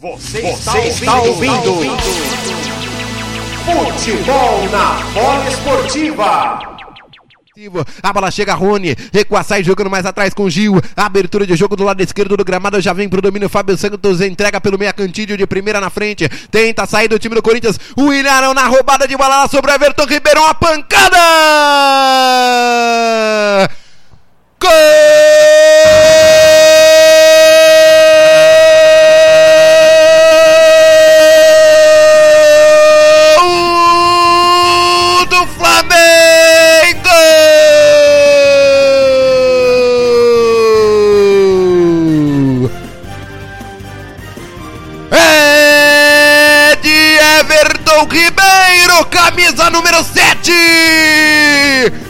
Você, Você está, ouvindo, ouvindo. Futebol na bola esportiva. A bola chega, Rony. Recua, sai jogando mais atrás com Gil. Abertura de jogo do lado esquerdo do gramado. Já vem pro domínio. Fábio Santos entrega pelo meia cantilho de primeira na frente. Tenta sair do time do Corinthians. O Ilharão na roubada de bola lá sobre o Everton Ribeiro. Uma pancada! Gol! Ribeiro, camisa número 7.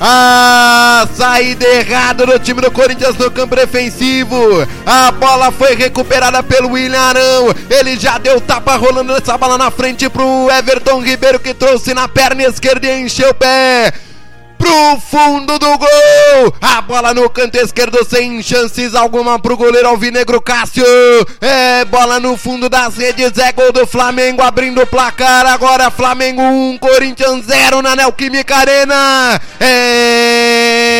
A saída errada do time do Corinthians no campo defensivo. A bola foi recuperada pelo William Arão. Ele já deu tapa rolando essa bola na frente pro Everton Ribeiro que trouxe na perna esquerda e encheu o pé pro fundo do gol. A bola no canto esquerdo sem chances alguma pro goleiro Alvinegro Cássio. É bola no fundo das redes, é gol do Flamengo abrindo o placar. Agora Flamengo 1, Corinthians 0 na Neoquímica Arena. É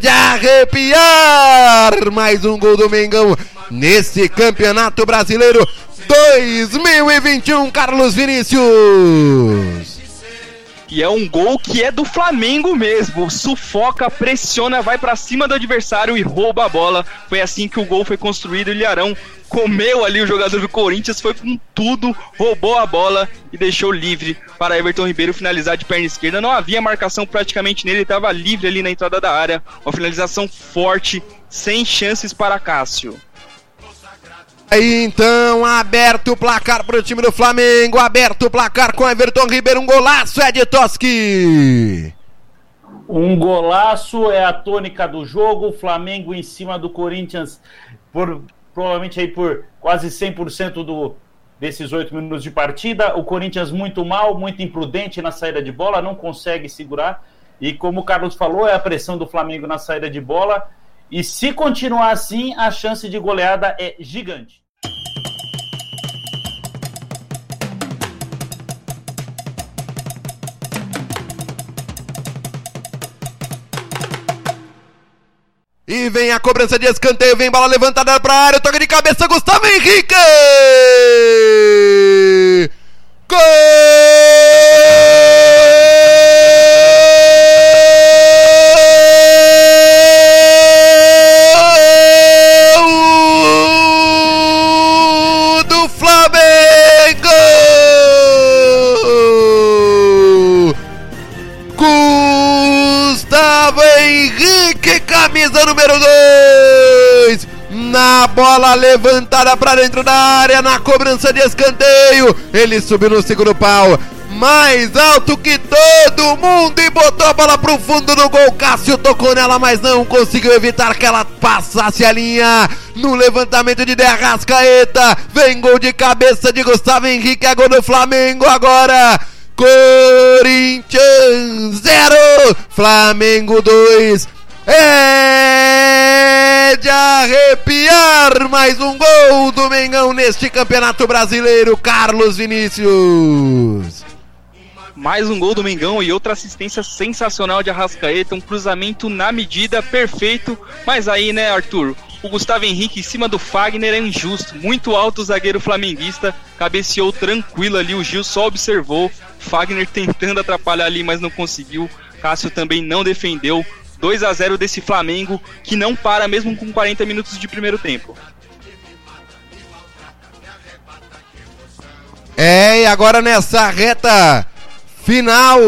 de arrepiar. Mais um gol do Mengão nesse Campeonato Brasileiro 2021, Carlos Vinícius. E é um gol que é do Flamengo mesmo. Sufoca, pressiona, vai para cima do adversário e rouba a bola. Foi assim que o gol foi construído. O Ilharão comeu ali o jogador do Corinthians, foi com tudo, roubou a bola e deixou livre para Everton Ribeiro finalizar de perna esquerda. Não havia marcação praticamente nele, ele estava livre ali na entrada da área. Uma finalização forte, sem chances para Cássio. Aí então, aberto o placar para o time do Flamengo, aberto o placar com Everton Ribeiro, um golaço é de Toski. Um golaço é a tônica do jogo, o Flamengo em cima do Corinthians por provavelmente aí por quase 100% do desses oito minutos de partida. O Corinthians muito mal, muito imprudente na saída de bola, não consegue segurar. E como o Carlos falou, é a pressão do Flamengo na saída de bola. E se continuar assim, a chance de goleada é gigante. E vem a cobrança de escanteio, vem bola levantada para área, toca de cabeça, Gustavo Henrique! Gol! Camisa número 2. Na bola levantada para dentro da área, na cobrança de escanteio. Ele subiu no segundo pau. Mais alto que todo mundo e botou a bola pro fundo do gol. Cássio tocou nela, mas não conseguiu evitar que ela passasse a linha. No levantamento de Derrascaeta. Vem gol de cabeça de Gustavo Henrique. É gol do Flamengo agora. Corinthians 0, Flamengo 2. É de arrepiar mais um gol do Mengão neste Campeonato Brasileiro, Carlos Vinícius. Mais um gol do Mengão e outra assistência sensacional de Arrascaeta, um cruzamento na medida perfeito. Mas aí, né, Arthur? O Gustavo Henrique em cima do Fagner é injusto. Muito alto o zagueiro flamenguista, cabeceou tranquilo ali. O Gil só observou. Fagner tentando atrapalhar ali, mas não conseguiu. Cássio também não defendeu. 2 a 0 desse Flamengo que não para mesmo com 40 minutos de primeiro tempo. É, e agora nessa reta final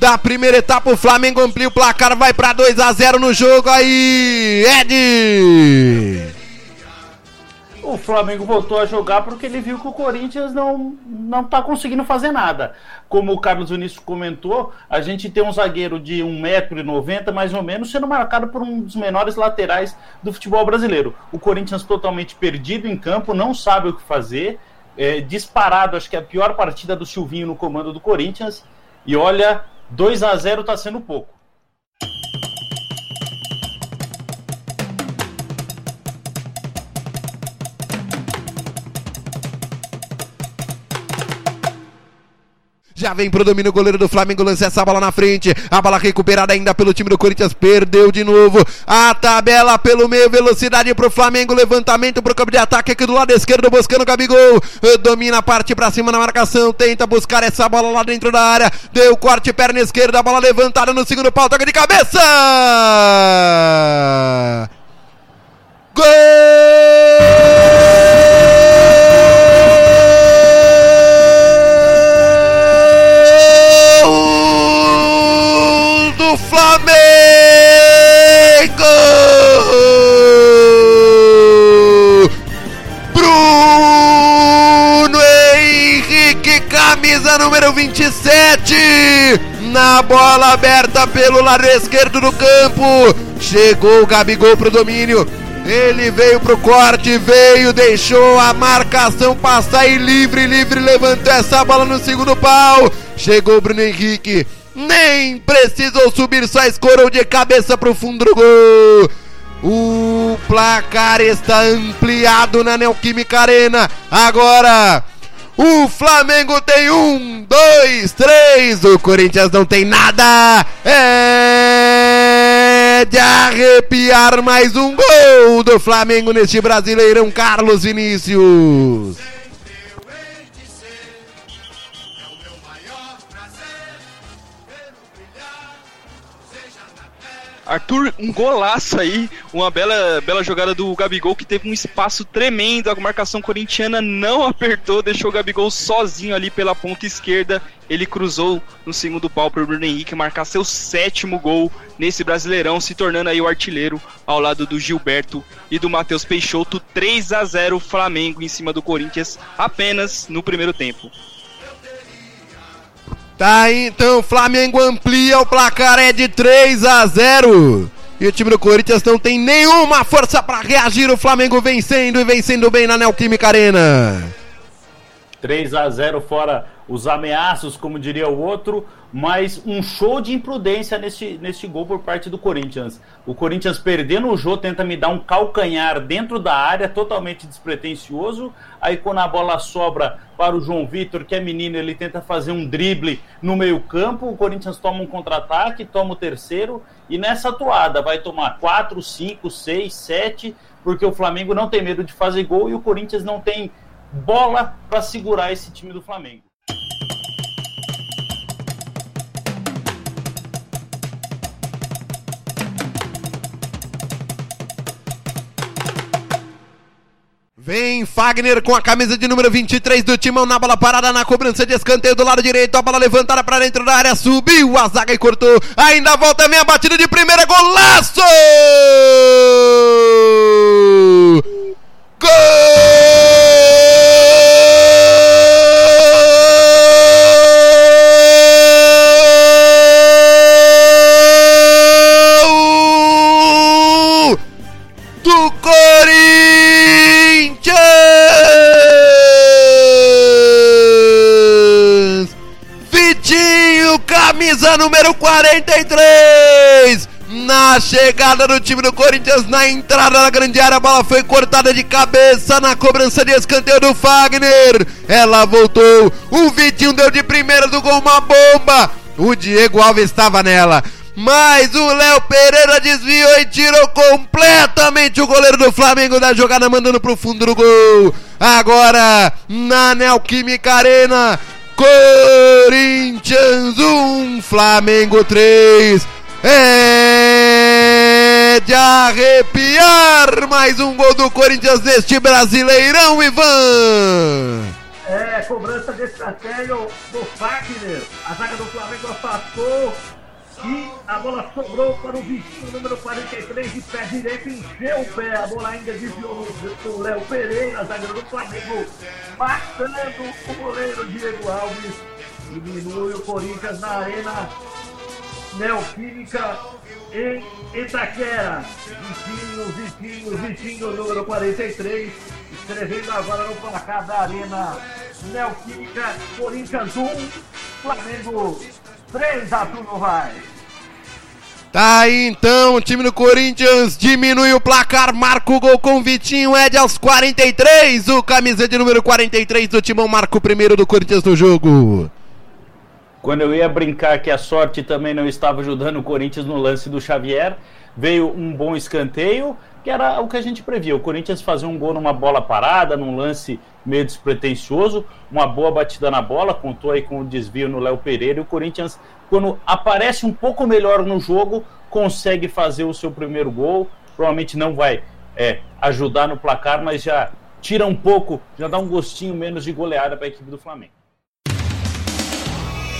da primeira etapa, o Flamengo amplia o placar, vai para 2 a 0 no jogo aí, Ed! O Flamengo voltou a jogar porque ele viu que o Corinthians não não está conseguindo fazer nada. Como o Carlos Vinícius comentou, a gente tem um zagueiro de 1,90m mais ou menos sendo marcado por um dos menores laterais do futebol brasileiro. O Corinthians totalmente perdido em campo, não sabe o que fazer. É, disparado, acho que é a pior partida do Silvinho no comando do Corinthians. E olha, 2 a 0 está sendo pouco. Já vem pro domínio o goleiro do Flamengo, lança essa bola na frente. A bola recuperada ainda pelo time do Corinthians, perdeu de novo. A tabela pelo meio, velocidade pro Flamengo, levantamento pro campo de ataque aqui do lado esquerdo, buscando o Gabigol. Domina, parte pra cima na marcação, tenta buscar essa bola lá dentro da área. Deu corte, perna esquerda, a bola levantada no segundo pau, toca de cabeça! Gol 27, na bola aberta pelo lado esquerdo do campo. Chegou o Gabigol pro domínio. Ele veio pro corte, veio, deixou a marcação passar e livre, livre, levantou essa bola no segundo pau. Chegou o Bruno Henrique, nem precisou subir, só escorou de cabeça pro fundo do gol. O placar está ampliado na Neoquímica Arena. Agora, o Flamengo tem um, dois, três. O Corinthians não tem nada. É de arrepiar mais um gol do Flamengo neste Brasileirão, Carlos Vinícius. Arthur, um golaço aí, uma bela, bela jogada do Gabigol que teve um espaço tremendo, a marcação corintiana não apertou, deixou o Gabigol sozinho ali pela ponta esquerda. Ele cruzou no segundo pau para o Bruno Henrique marcar seu sétimo gol nesse Brasileirão, se tornando aí o artilheiro ao lado do Gilberto e do Matheus Peixoto. 3 a 0 Flamengo em cima do Corinthians apenas no primeiro tempo. Tá aí, então, Flamengo amplia, o placar é de 3 a 0. E o time do Corinthians não tem nenhuma força para reagir. O Flamengo vencendo e vencendo bem na Neoquímica Arena. 3 a 0 fora os ameaços, como diria o outro, mas um show de imprudência neste, neste gol por parte do Corinthians. O Corinthians perdendo o jogo, tenta me dar um calcanhar dentro da área, totalmente despretensioso. Aí quando a bola sobra para o João Vitor, que é menino, ele tenta fazer um drible no meio-campo. O Corinthians toma um contra-ataque, toma o terceiro, e nessa atuada vai tomar 4, 5, 6, 7, porque o Flamengo não tem medo de fazer gol e o Corinthians não tem bola para segurar esse time do Flamengo. Vem Fagner com a camisa de número 23 do Timão na bola parada na cobrança de escanteio do lado direito. A bola levantada para dentro da área, subiu a zaga e cortou. Ainda volta a minha batida de primeira, golaço! Gol chegada do time do Corinthians, na entrada da grande área, a bola foi cortada de cabeça na cobrança de escanteio do Fagner. Ela voltou, o Vitinho deu de primeira do gol uma bomba. O Diego Alves estava nela. Mas o Léo Pereira desviou e tirou completamente o goleiro do Flamengo da jogada, mandando pro fundo do gol. Agora, na Neoquímica Arena, Corinthians 1, Flamengo 3. É de arrepiar mais um gol do Corinthians neste Brasileirão, Ivan. É, cobrança de escanteio do Fagner. A zaga do Flamengo afastou e a bola sobrou para o Vitinho, número 43, de pé direito, encheu o pé. A bola ainda desviou no Léo Pereira, zagueiro do Flamengo, matando o goleiro Diego Alves. Diminui o Corinthians na arena Neoquímica em Itaquera. Vitinho, Vitinho, Vitinho, número 43, escrevendo agora no placar da arena Neoquímica, Corinthians 1, Flamengo 3, Arthur vai. Tá aí então, o time do Corinthians diminui o placar, marca o gol com o Vitinho, Ed aos 43, o camisa de número 43 do Timão marca o primeiro do Corinthians no jogo. Quando eu ia brincar que a sorte também não estava ajudando o Corinthians no lance do Xavier, veio um bom escanteio, que era o que a gente previa. O Corinthians fazia um gol numa bola parada, num lance meio despretensioso, uma boa batida na bola, contou aí com o desvio no Léo Pereira, e o Corinthians, quando aparece um pouco melhor no jogo, consegue fazer o seu primeiro gol. Provavelmente não vai é, ajudar no placar, mas já tira um pouco, já dá um gostinho menos de goleada para a equipe do Flamengo.